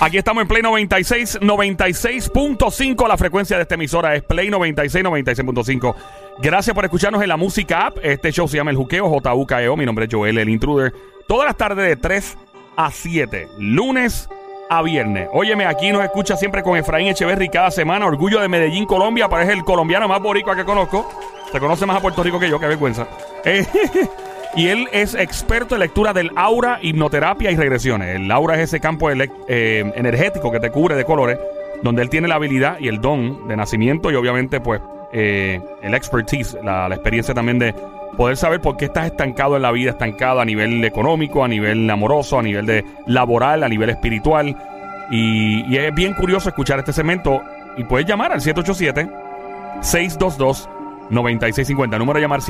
Aquí estamos en Play 96, 96.5. La frecuencia de esta emisora es Play 96, 96.5. Gracias por escucharnos en la música app. Este show se llama El Juqueo, JUKEO. Mi nombre es Joel, el intruder. Todas las tardes de 3 a 7, lunes a viernes. Óyeme, aquí nos escucha siempre con Efraín Echeverry cada semana. Orgullo de Medellín, Colombia. Parece el colombiano más boricua que conozco. Se conoce más a Puerto Rico que yo, qué vergüenza. Eh, y él es experto en lectura del aura, hipnoterapia y regresiones. El aura es ese campo eh, energético que te cubre de colores, donde él tiene la habilidad y el don de nacimiento y obviamente pues eh, el expertise, la, experiencia también de poder saber por qué estás estancado en la vida, estancado a nivel económico, a nivel amoroso, a nivel de laboral, a nivel espiritual. Y, es bien curioso escuchar este segmento y puedes llamar al 787 622 9650. Número a llamar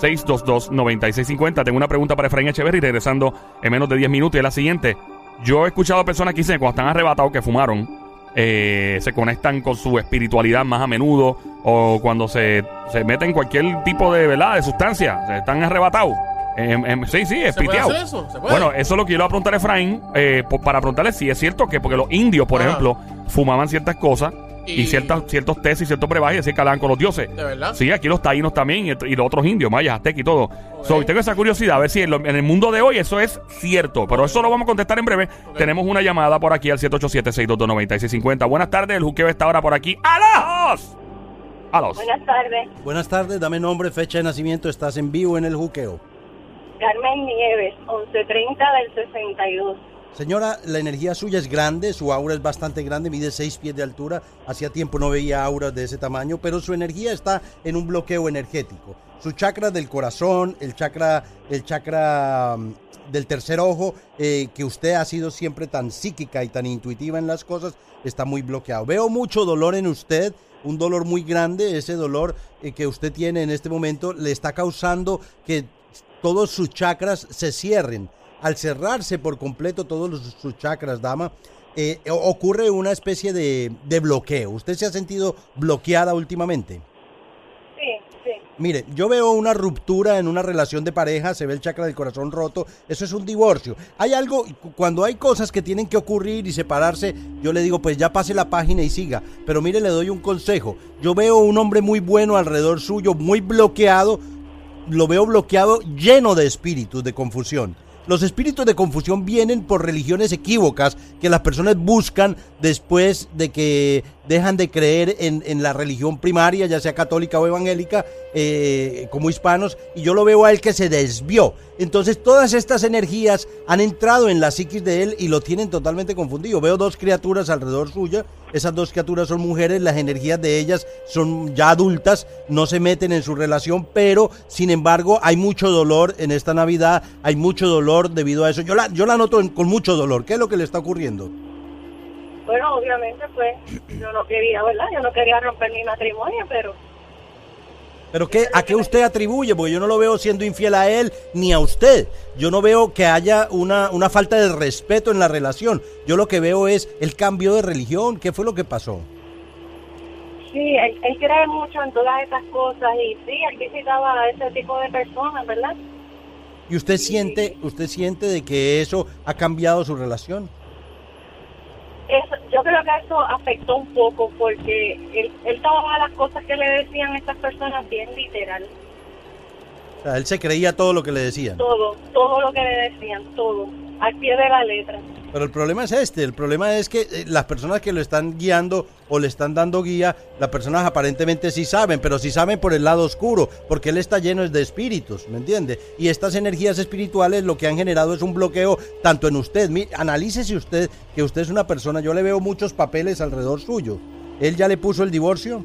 787-622-9650. Tengo una pregunta para Efraín Echeverry regresando en menos de 10 minutos. Y es la siguiente. Yo he escuchado personas que dicen que cuando están arrebatados que fumaron, eh, se conectan con su espiritualidad más a menudo. O cuando se, se meten cualquier tipo de, ¿verdad? de sustancia. Se están arrebatados. Em, em, sí, sí, es ¿Se puede piteado. hacer eso? ¿Se puede? Bueno, eso es lo que yo le voy a preguntar a Efraín. eh, para preguntarle si es cierto que, porque los indios, por ejemplo, fumaban ciertas cosas. Y, Y- ciertas, ciertos y ciertos brebajes y así que hablaban con los dioses. ¿De verdad? Sí, aquí los taínos también y, y los otros indios, mayas, aztecas y todo. So, tengo esa curiosidad, a ver si en, lo- en el mundo de hoy eso es cierto. Pero eso lo vamos a contestar en breve. Tenemos una llamada por aquí al 787-622-9650. Buenas tardes, el juqueo está ahora por aquí. ¡Alos! ¡Alos! Buenas tardes, Buenas tardes, dame nombre, fecha de nacimiento, estás en vivo en el juqueo. Carmen Nieves, 1130 del 62. Señora, la energía suya es grande, su aura es bastante grande, mide 6 pies de altura. Hacía tiempo no veía auras de ese tamaño, pero su energía está en un bloqueo energético. Su chakra del corazón, el chakra, el chakra mm, del tercer ojo, eh, que usted ha sido siempre tan psíquica y tan intuitiva en las cosas, está muy bloqueado. Veo mucho dolor en usted, un dolor muy grande, ese dolor eh, que usted tiene en este momento le está causando que todos sus chakras se cierren. Al cerrarse por completo todos los- sus chakras, dama, eh, ocurre una especie de, de bloqueo. ¿Usted se ha sentido bloqueada últimamente? Sí, sí. Mire, yo veo una ruptura en una relación de pareja, se ve el chakra del corazón roto, eso es un divorcio. Hay algo, cu- cuando hay cosas que tienen que ocurrir y separarse, yo le digo, pues ya pase la página y siga. Pero mire, le doy un consejo. Yo veo un hombre muy bueno alrededor suyo, muy bloqueado, lo veo bloqueado, lleno de espíritus de confusión. Los espíritus de confusión vienen por religiones equívocas que las personas buscan después de que dejan de creer en, la religión primaria, ya sea católica o evangélica, eh, como hispanos, y yo lo veo a él que se desvió. Entonces todas estas energías han entrado en la psiquis de él y lo tienen totalmente confundido. Veo dos criaturas alrededor suya, esas dos criaturas son mujeres, las energías de ellas son ya adultas, no se meten en su relación, pero sin embargo hay mucho dolor en esta Navidad, hay mucho dolor debido a eso. Yo la, noto con mucho dolor. ¿Qué es lo que le está ocurriendo? Bueno, obviamente, pues, yo no quería, ¿verdad? Yo no quería romper mi matrimonio, pero ¿Pero qué, a qué usted atribuye? Porque yo no lo veo siendo infiel a él ni a usted. Yo no veo que haya una, una falta de respeto en la relación. Yo lo que veo es el cambio de religión. ¿Qué fue lo que pasó? sí, él, él cree mucho en todas esas cosas y sí, él visitaba a ese tipo de personas, ¿verdad? ¿Y usted siente, usted siente de que eso ha cambiado su relación? Eso, creo que eso afectó un poco porque él, él tomaba las cosas que le decían estas personas bien literal. O sea, él se creía todo lo que le decían. Todo, todo lo que le decían, todo, al pie de la letra. Pero el problema es este, el problema es que eh, las personas que lo están guiando o le están dando guía, las personas aparentemente sí saben, pero sí saben por el lado oscuro, porque él está lleno de espíritus, ¿me entiende? Y estas energías espirituales lo que han generado es un bloqueo tanto en usted, Mi- analícese usted que usted es una persona, yo le veo muchos papeles alrededor suyo. ¿Él ya le puso el divorcio?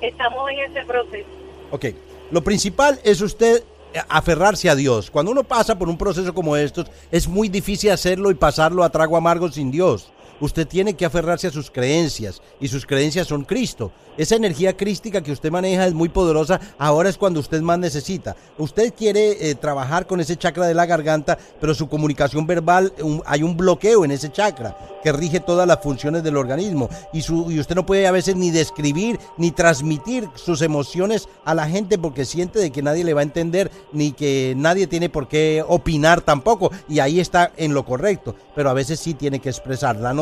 Estamos en ese proceso. Ok, lo principal es usted aferrarse a Dios. Cuando uno pasa por un proceso como estos, es muy difícil hacerlo y pasarlo a trago amargo sin Dios. Usted tiene que aferrarse a sus creencias y sus creencias son Cristo. Esa energía crística que usted maneja es muy poderosa, ahora es cuando usted más necesita. Usted quiere eh, trabajar con ese chakra de la garganta, pero su comunicación verbal, hay un bloqueo en ese chakra que rige todas las funciones del organismo y, y usted no puede a veces ni describir ni transmitir sus emociones a la gente porque siente de que nadie le va a entender ni que nadie tiene por qué opinar tampoco y ahí está en lo correcto, pero a veces sí tiene que expresar. La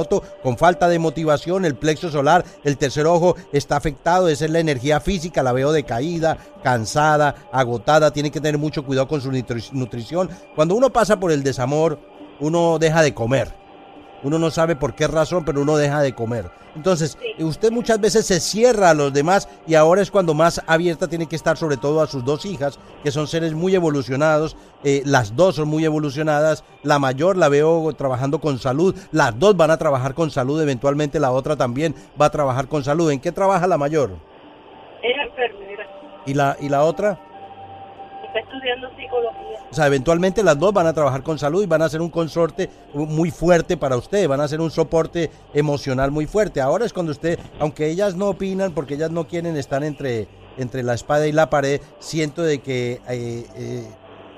con falta de motivación, el plexo solar, el tercer ojo está afectado, esa es la energía física, la veo decaída, cansada, agotada, tiene que tener mucho cuidado con su nutrición. Cuando uno pasa por el desamor, uno deja de comer. Uno no sabe por qué razón, pero uno deja de comer. Entonces, usted muchas veces se cierra a los demás y ahora es cuando más abierta tiene que estar sobre todo a sus dos hijas, que son seres muy evolucionados. Eh, las dos son muy evolucionadas. La mayor la veo trabajando con salud. Las dos van a trabajar con salud. Eventualmente la otra también va a trabajar con salud. ¿En qué trabaja la mayor? Es enfermera. ¿Y la, y la otra? Está estudiando psicología. O sea, eventualmente las dos van a trabajar con salud y van a ser un consorte muy fuerte para usted, van a ser un soporte emocional muy fuerte. Ahora es cuando usted, aunque ellas no opinan porque ellas no quieren estar entre, entre la espada y la pared, siento de que eh, eh,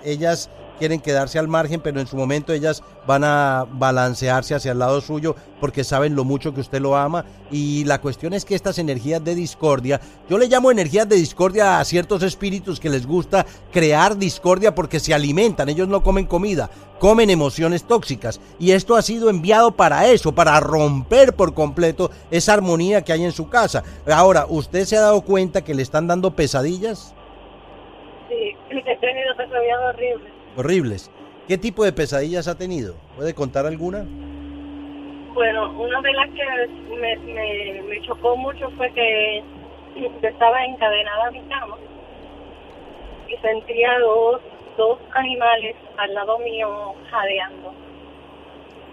ellas quieren quedarse al margen, pero en su momento ellas van a balancearse hacia el lado suyo porque saben lo mucho que usted lo ama. Y la cuestión es que estas energías de discordia, yo le llamo energías de discordia a ciertos espíritus que les gusta crear discordia porque se alimentan, ellos no comen comida, comen emociones tóxicas. Y esto ha sido enviado para eso, para romper por completo esa armonía que hay en su casa. Ahora, ¿usted se ha dado cuenta que le están dando pesadillas? Sí, he tenido pesadillas horribles horribles. ¿Qué tipo de pesadillas ha tenido? ¿Puede contar alguna? Bueno, una de las que me, me, chocó mucho fue que estaba encadenada a mi cama y sentía dos, dos animales al lado mío jadeando.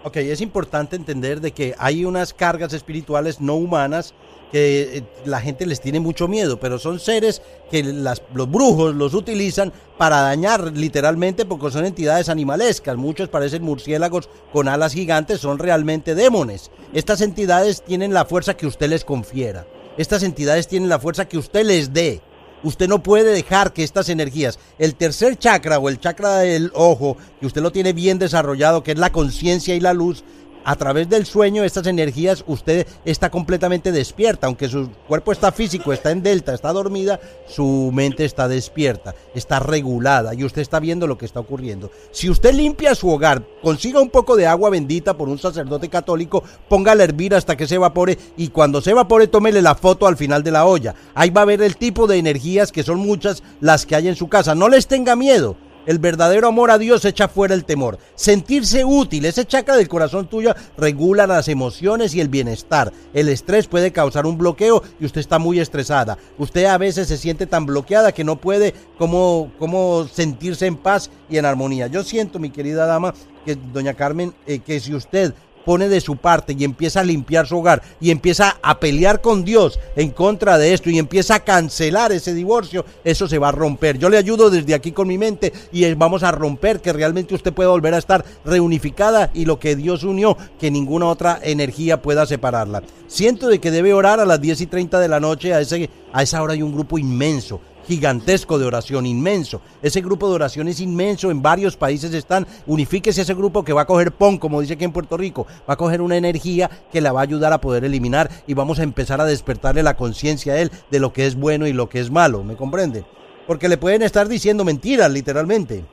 Ok, es importante entender de que hay unas cargas espirituales no humanas que eh, la gente les tiene mucho miedo, pero son seres que las, los brujos los utilizan para dañar literalmente porque son entidades animalescas. Muchos parecen murciélagos con alas gigantes, son realmente demones. Estas entidades tienen la fuerza que usted les confiera. Estas entidades tienen la fuerza que usted les dé. Usted no puede dejar que estas energías, el tercer chakra o el chakra del ojo, que usted lo tiene bien desarrollado, que es la conciencia y la luz, a través del sueño, estas energías, usted está completamente despierta. Aunque su cuerpo está físico, está en delta, está dormida, su mente está despierta, está regulada y usted está viendo lo que está ocurriendo. Si usted limpia su hogar, consiga un poco de agua bendita por un sacerdote católico, póngala a hervir hasta que se evapore y cuando se evapore, tómele la foto al final de la olla. Ahí va a ver el tipo de energías que son muchas las que hay en su casa. No les tenga miedo. El verdadero amor a Dios echa fuera el temor. Sentirse útil, ese chakra del corazón tuyo regula las emociones y el bienestar. El estrés puede causar un bloqueo y usted está muy estresada. Usted a veces se siente tan bloqueada que no puede como, como sentirse en paz y en armonía. Yo siento, mi querida dama, que doña Carmen, eh, que si usted pone de su parte y empieza a limpiar su hogar y empieza a pelear con Dios en contra de esto y empieza a cancelar ese divorcio, eso se va a romper. Yo le ayudo desde aquí con mi mente y vamos a romper que realmente usted pueda volver a estar reunificada y lo que Dios unió, que ninguna otra energía pueda separarla. Siento de que debe orar a las 10 y 30 de la noche, a, ese, a esa hora hay un grupo inmenso gigantesco de oración, inmenso. Ese grupo de oración es inmenso, en varios países están. Unifíquese ese grupo que va a coger PON, como dice aquí en Puerto Rico, va a coger una energía que la va a ayudar a poder eliminar y vamos a empezar a despertarle la conciencia a él de lo que es bueno y lo que es malo, ¿me comprende? Porque le pueden estar diciendo mentiras, literalmente.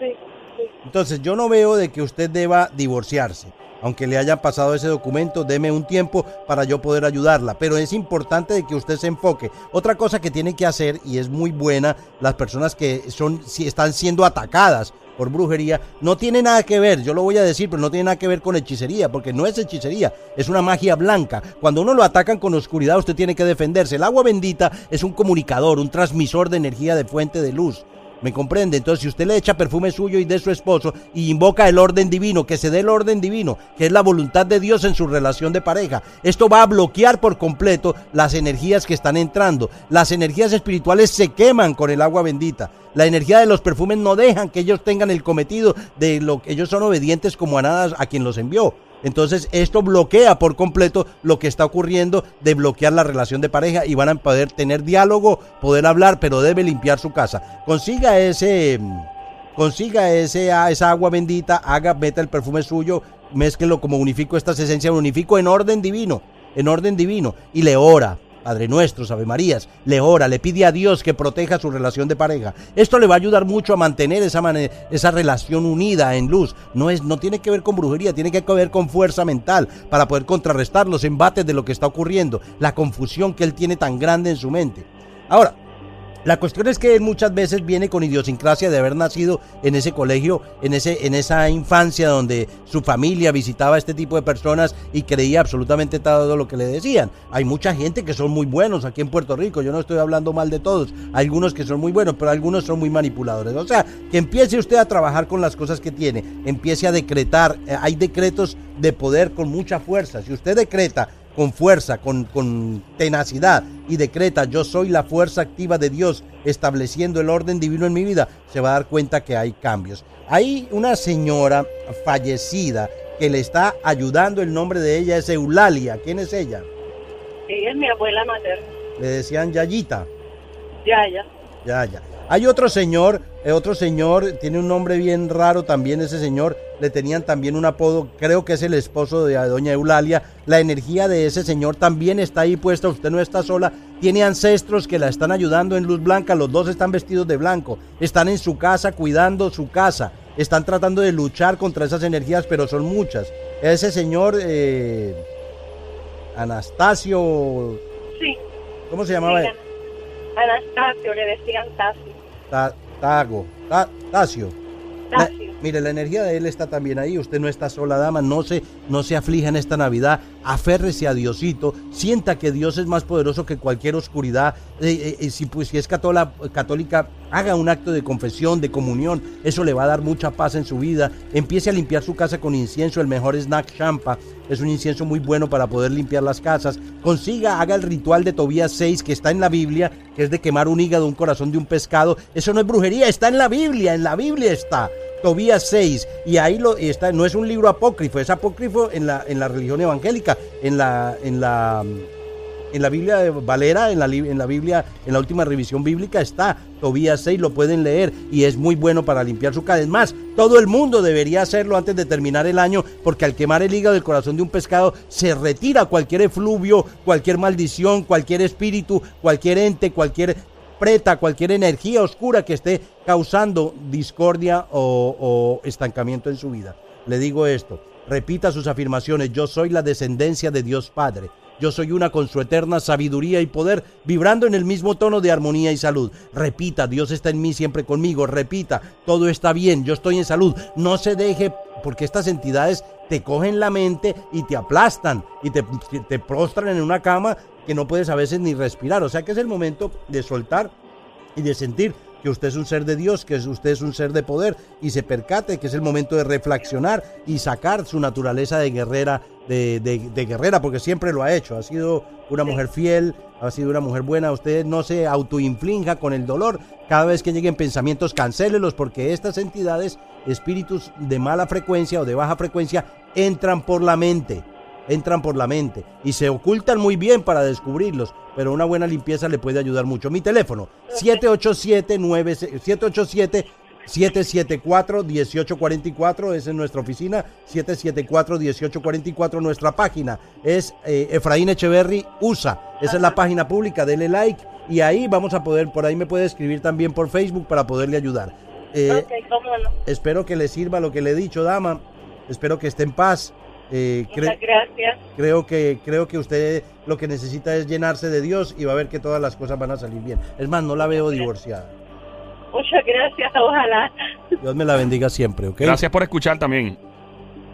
Sí, sí. Entonces yo no veo de que usted deba divorciarse aunque le hayan pasado ese documento, deme un tiempo para yo poder ayudarla. Pero es importante de que usted se enfoque. Otra cosa que tiene que hacer, y es muy buena, las personas que son, si están siendo atacadas por brujería, no tiene nada que ver, yo lo voy a decir, pero no tiene nada que ver con hechicería, porque no es hechicería, es una magia blanca. Cuando uno lo atacan con oscuridad, usted tiene que defenderse. El agua bendita es un comunicador, un transmisor de energía de fuente de luz. ¿Me comprende? Entonces, si usted le echa perfume suyo y de su esposo y invoca el orden divino, que se dé el orden divino, que es la voluntad de Dios en su relación de pareja, esto va a bloquear por completo las energías que están entrando. Las energías espirituales se queman con el agua bendita. La energía de los perfumes no dejan que ellos tengan el cometido de lo que ellos son obedientes como a nada a quien los envió. Entonces esto bloquea por completo lo que está ocurriendo de bloquear la relación de pareja y van a poder tener diálogo, poder hablar, pero debe limpiar su casa. Consiga ese consiga ese, esa agua bendita, haga, meta el perfume suyo, mézquelo como unifico estas esencias, unifico en orden divino, en orden divino, y le ora. Padre nuestro, Ave Marías, le ora, le pide a Dios que proteja su relación de pareja. Esto le va a ayudar mucho a mantener esa, esa relación unida en luz. No, es, no tiene que ver con brujería, tiene que ver con fuerza mental para poder contrarrestar los embates de lo que está ocurriendo, la confusión que él tiene tan grande en su mente. Ahora, la cuestión es que él muchas veces viene con idiosincrasia de haber nacido en ese colegio, en, ese, en esa infancia donde su familia visitaba a este tipo de personas y creía absolutamente todo lo que le decían. Hay mucha gente que son muy buenos aquí en Puerto Rico, yo no estoy hablando mal de todos, hay algunos que son muy buenos, pero algunos son muy manipuladores. O sea, que empiece usted a trabajar con las cosas que tiene, empiece a decretar, eh, hay decretos de poder con mucha fuerza. Si usted decreta con fuerza, con, con, tenacidad y decreta yo soy la fuerza activa de Dios estableciendo el orden divino en mi vida, se va a dar cuenta que hay cambios. Hay una señora fallecida que le está ayudando, el nombre de ella es Eulalia. ¿Quién es ella? Ella es mi abuela materna. Le decían Yayita. Yaya. Yaya. Hay otro señor, eh, otro señor, tiene un nombre bien raro también ese señor, le tenían también un apodo, creo que es el esposo de doña Eulalia. La energía de ese señor también está ahí puesta, usted no está sola, tiene ancestros que la están ayudando en luz blanca, los dos están vestidos de blanco, están en su casa cuidando su casa, están tratando de luchar contra esas energías, pero son muchas. Ese señor eh, Anastasio... Sí. ¿Cómo se llamaba? Anastasio, le decían Tasio. Tago, Tasio. Mire, la energía de él está también ahí. Usted no está sola, dama. No se, no se aflija en esta Navidad. Aférrese a Diosito. Sienta que Dios es más poderoso que cualquier oscuridad. Eh, eh, eh, si, pues, si es católica, haga un acto de confesión, de comunión. Eso le va a dar mucha paz en su vida. Empiece a limpiar su casa con incienso. El mejor snack champa. Es un incienso muy bueno para poder limpiar las casas. Consiga, haga el ritual de Tobías 6 que está en la Biblia, que es de quemar un hígado, un corazón de un pescado. Eso no es brujería, está en la Biblia. En la Biblia está. Tobías 6 y ahí lo está no es un libro apócrifo, es apócrifo en la en la religión evangélica, en la en la en la Biblia de Valera, en la, en la Biblia, en la última revisión bíblica está Tobías 6, lo pueden leer y es muy bueno para limpiar su. Es más, todo el mundo debería hacerlo antes de terminar el año porque al quemar el hígado del corazón de un pescado se retira cualquier efluvio, cualquier maldición, cualquier espíritu, cualquier ente, cualquier preta, cualquier energía oscura que esté causando discordia o, estancamiento en su vida. Le digo esto, repita sus afirmaciones, yo soy la descendencia de Dios Padre. Yo soy una con su eterna sabiduría y poder, vibrando en el mismo tono de armonía y salud. Repita, Dios está en mí siempre conmigo. Repita, todo está bien, yo estoy en salud. No se deje, porque estas entidades te cogen la mente y te aplastan y te prostran en una cama que no puedes a veces ni respirar. O sea que es el momento de soltar y de sentir que usted es un ser de Dios, que usted es un ser de poder y se percate que es el momento de reflexionar y sacar su naturaleza de guerrera, de, guerrera, porque siempre lo ha hecho. Ha sido una mujer fiel, ha sido una mujer buena. Usted no se autoinflinja con el dolor. Cada vez que lleguen pensamientos, cancélelos, porque estas entidades, espíritus de mala frecuencia o de baja frecuencia, entran por la mente entran por la mente y se ocultan muy bien para descubrirlos, pero una buena limpieza le puede ayudar mucho. Mi teléfono, 787 787 774-1844, esa es nuestra oficina, 774-1844, nuestra página es eh, Efraín Echeverry USA, esa es la página pública, dele like y ahí vamos a poder, por ahí me puede escribir también por Facebook para poderle ayudar. Eh, espero que le sirva lo que le he dicho, dama, espero que esté en paz. Eh, gracias. Creo que, creo que usted lo que necesita es llenarse de Dios y va a ver que todas las cosas van a salir bien. Es más, no la veo divorciada. Muchas gracias, ojalá. Dios me la bendiga siempre, ¿ok? Gracias por escuchar también.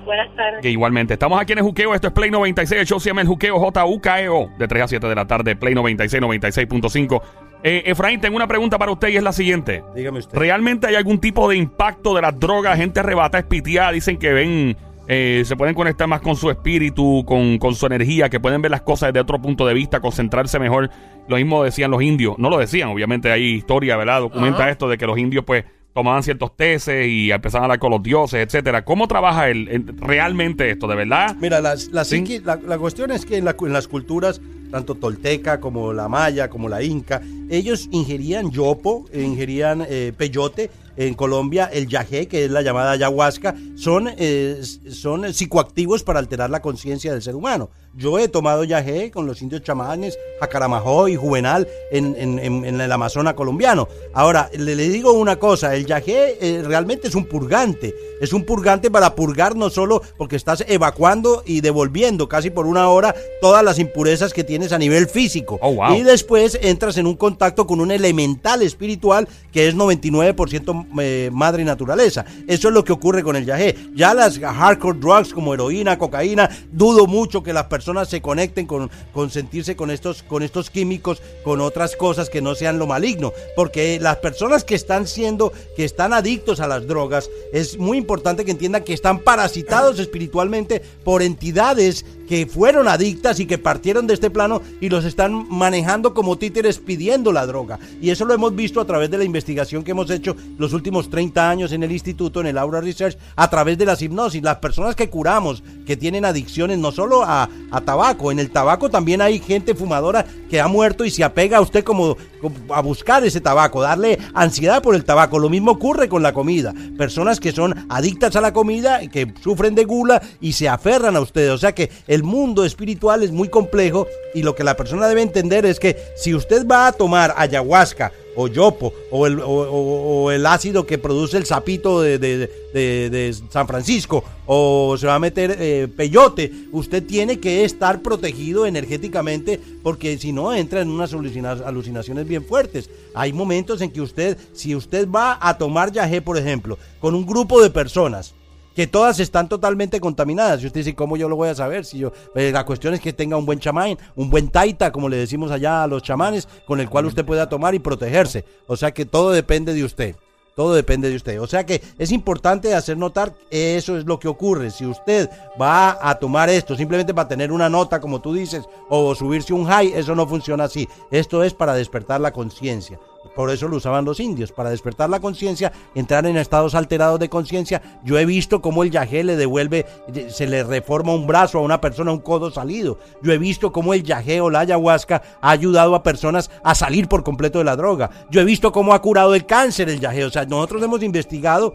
Buenas tardes. Que igualmente. Estamos aquí en el Juqueo. Esto es Play 96. El show se llama El Juqueo J-U-K-E-O. De 3 a 7 de la tarde. Play 96, 96.5. Eh, Efraín, tengo una pregunta para usted y es la siguiente. Dígame usted. ¿Realmente hay algún tipo de impacto de las drogas? Gente arrebata, espiteada. Dicen que ven eh, se pueden conectar más con su espíritu, con, con, su energía, que pueden ver las cosas desde otro punto de vista, concentrarse mejor. Lo mismo decían los indios. No lo decían, obviamente hay historia, ¿verdad? Documenta esto de que los indios, pues, tomaban ciertos teces y empezaban a hablar con los dioses, etcétera. ¿Cómo trabaja el, el- realmente esto, de verdad? Mira, la, la, Sí. psiqui- la- la cuestión es que en, la- en las culturas, tanto tolteca como la maya, como la inca, ellos ingerían yopo, ingerían eh, peyote. En Colombia, el yagé, que es la llamada ayahuasca, son, eh, son psicoactivos para alterar la conciencia del ser humano. Yo he tomado yagé con los indios chamanes, Jacaramajó y Juvenal en, en- en- en el Amazonas colombiano. Ahora, le, le digo una cosa, el yagé eh, realmente es un purgante. Es un purgante para purgar no solo porque estás evacuando y devolviendo casi por una hora todas las impurezas que tienes a nivel físico. Oh, wow. Y después entras en un contacto con un elemental espiritual que es 99% eh, madre naturaleza. Eso es lo que ocurre con el yagé. Ya las hardcore drugs como heroína, cocaína, dudo mucho que las personas se conecten con, con sentirse con estos, con estos químicos, con otras cosas que no sean lo maligno. Porque las personas que están siendo, que están adictos a las drogas, es muy importante que entiendan que están parasitados espiritualmente por entidades que fueron adictas y que partieron de este plano y los están manejando como títeres pidiendo la droga. Y eso lo hemos visto a través de la investigación que hemos hecho los últimos 30 años en el instituto, en el Aura Research, a través de las hipnosis. Las personas que curamos, que tienen adicciones no solo a, tabaco, en el tabaco también hay gente fumadora que ha muerto y se apega a usted como, como a buscar ese tabaco, darle ansiedad por el tabaco. Lo mismo ocurre con la comida. Personas que son adictas a la comida, que sufren de gula y se aferran a ustedes. O sea que el mundo espiritual es muy complejo y lo que la persona debe entender es que si usted va a tomar ayahuasca o yopo o el, o, el ácido que produce el sapito de, de- de- San Francisco o se va a meter eh, peyote, usted tiene que estar protegido energéticamente porque si no entra en unas alucina- alucinaciones bien fuertes. Hay momentos en que usted, si usted va a tomar yagé, por ejemplo, con un grupo de personas, que todas están totalmente contaminadas. Y usted dice, ¿cómo yo lo voy a saber? Si yo, eh, la cuestión es que tenga un buen chamán, un buen taita, como le decimos allá a los chamanes, con el cual usted pueda tomar y protegerse. O sea que todo depende de usted. Todo depende de usted. O sea que es importante hacer notar que eso es lo que ocurre. Si usted va a tomar esto simplemente para tener una nota, como tú dices, o subirse un high, eso no funciona así. Esto es para despertar la conciencia. Por eso lo usaban los indios, para despertar la conciencia, entrar en estados alterados de conciencia. Yo he visto cómo el yagé le devuelve, se le reforma un brazo a una persona, un codo salido. Yo he visto cómo el yagé o la ayahuasca ha ayudado a personas a salir por completo de la droga. Yo he visto cómo ha curado el cáncer el yagé. O sea, nosotros hemos investigado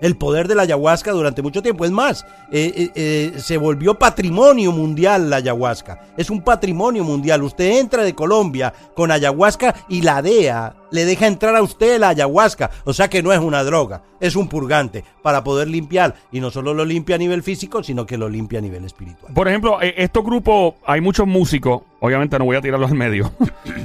el poder de la ayahuasca durante mucho tiempo. Es más, eh, eh, eh, se volvió patrimonio mundial la ayahuasca. Es un patrimonio mundial. Usted entra de Colombia con ayahuasca y la DEA le deja entrar a usted la ayahuasca. O sea que no es una droga, es un purgante para poder limpiar. Y no solo lo limpia a nivel físico, sino que lo limpia a nivel espiritual. Por ejemplo, eh, estos grupos, hay muchos músicos, obviamente no voy a tirarlos al medio.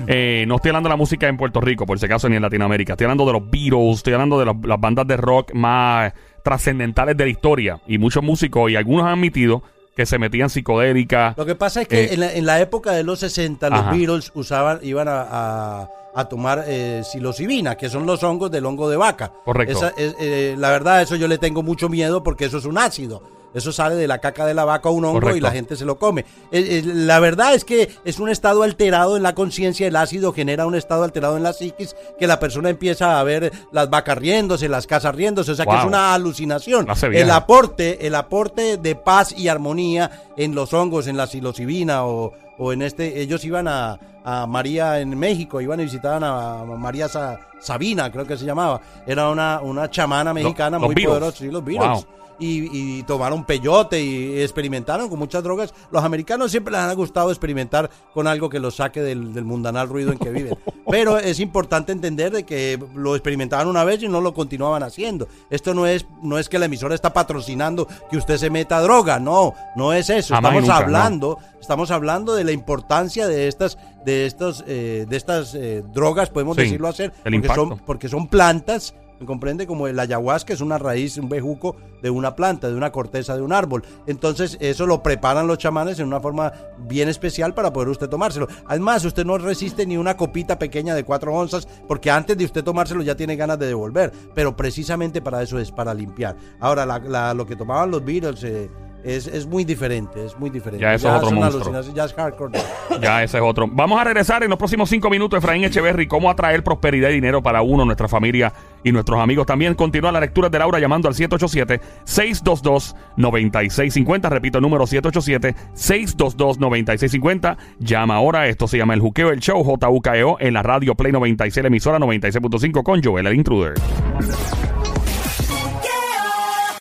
Eh, no estoy hablando de la música en Puerto Rico, por si acaso, ni en Latinoamérica. Estoy hablando de los Beatles, estoy hablando de las bandas de rock más trascendentales de la historia. Y muchos músicos, y algunos han admitido que se metían psicodélicas. Lo que pasa es que Eh, en, la, en la época de los 60 los Ajá. Beatles usaban, iban a, a- a tomar eh, psilocibina, que son los hongos del hongo de vaca. Correcto. Esa es, eh, la verdad, eso yo le tengo mucho miedo porque eso es un ácido. Eso sale de la caca de la vaca un hongo Correcto. y la gente se lo come. Eh, eh, la verdad es que es un estado alterado en la conciencia. El ácido genera un estado alterado en la psiquis que la persona empieza a ver las vacas riéndose, las casas riéndose. O sea que es una alucinación. El aporte, el aporte de paz y armonía en los hongos, en la psilocibina o, o en este, ellos iban a, a María en México, iban y visitaban a María Sa- Sabina, creo que se llamaba. Era una, una chamana mexicana los muy Beatles. poderosa, sí, los Beatles. Wow. Y, y tomaron peyote y experimentaron con muchas drogas. Los americanos siempre les ha gustado experimentar con algo que los saque del, del mundanal ruido en que viven. Pero es importante entender de que lo experimentaban una vez y no lo continuaban haciendo. Esto no es, no es que la emisora está patrocinando que usted se meta droga, no, no es eso. Jamás Estamos nunca, hablando, estamos hablando de la importancia de estas, de estos, eh, de estas eh, drogas, podemos Sí, decirlo hacer, porque impacto. son, porque son plantas. ¿Me comprende? Como el ayahuasca es una raíz, un bejuco de una planta, de una corteza de un árbol. Entonces, eso lo preparan los chamanes en una forma bien especial para poder usted tomárselo. Además, usted no resiste ni una copita pequeña de 4 onzas, porque antes de usted tomárselo ya tiene ganas de devolver. Pero precisamente para eso es, para limpiar. Ahora, la- la- lo que tomaban los Beatles, eh, es, es muy diferente, es muy diferente. Ya eso es otro monstruo. Ya es hardcore. Ya ese es otro. Vamos a regresar en los próximos cinco minutos, Efraín Echeverry, cómo atraer prosperidad y dinero para uno, nuestra familia y nuestros amigos. También continúa la lectura de Laura llamando al 787-622-9650. Repito, el número 787-622-9650. Llama ahora. Esto se llama El Juqueo, el show JUKEO en la radio Play 96, la emisora 96.5 con Joel, el intruder.